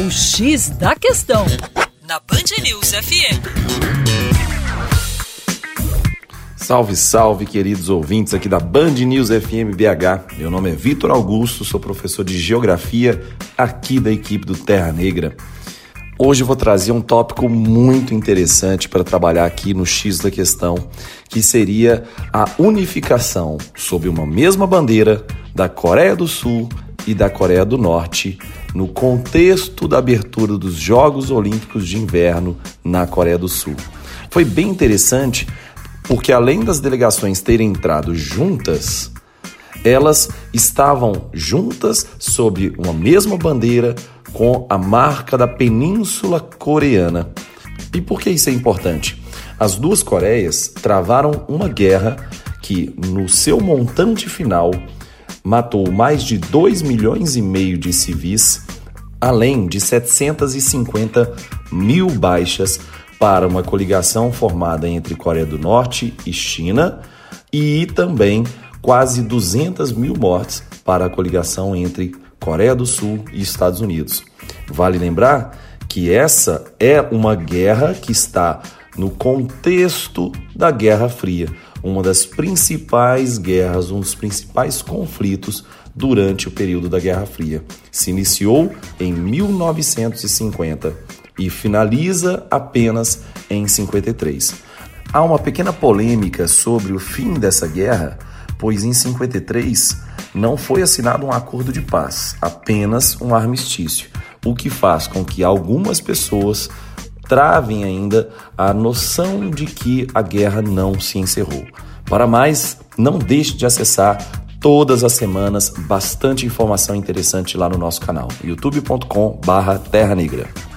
O X da Questão, na Band News FM. Salve, salve, queridos ouvintes aqui da Band News FM BH. Meu nome é Vitor Augusto, sou professor de Geografia aqui da equipe do Terra Negra. Hoje eu vou trazer um tópico muito interessante para trabalhar aqui no X da questão, que seria a unificação sob uma mesma bandeira da Coreia do Sul e da Coreia do Norte no contexto da abertura dos Jogos Olímpicos de Inverno na Coreia do Sul. Foi bem interessante porque, além das delegações terem entrado juntas, elas estavam juntas sob uma mesma bandeira com a marca da Península Coreana. E por que isso é importante? As duas Coreias travaram uma guerra que, no seu montante final, matou mais de 2 milhões e meio de civis, além de 750 mil baixas para uma coligação formada entre Coreia do Norte e China e também quase 200 mil mortes para a coligação entre Coreia do Sul e Estados Unidos. Vale lembrar que essa é uma guerra que está no contexto da Guerra Fria, uma das principais guerras, um dos principais conflitos durante o período da Guerra Fria. Se iniciou em 1950 e finaliza apenas em 53. Há uma pequena polêmica sobre o fim dessa guerra, pois em 53 não foi assinado um acordo de paz, apenas um armistício, o que faz com que algumas pessoas travem ainda a noção de que a guerra não se encerrou. Para mais, não deixe de acessar todas as semanas bastante informação interessante lá no nosso canal, youtube.com/terra negra.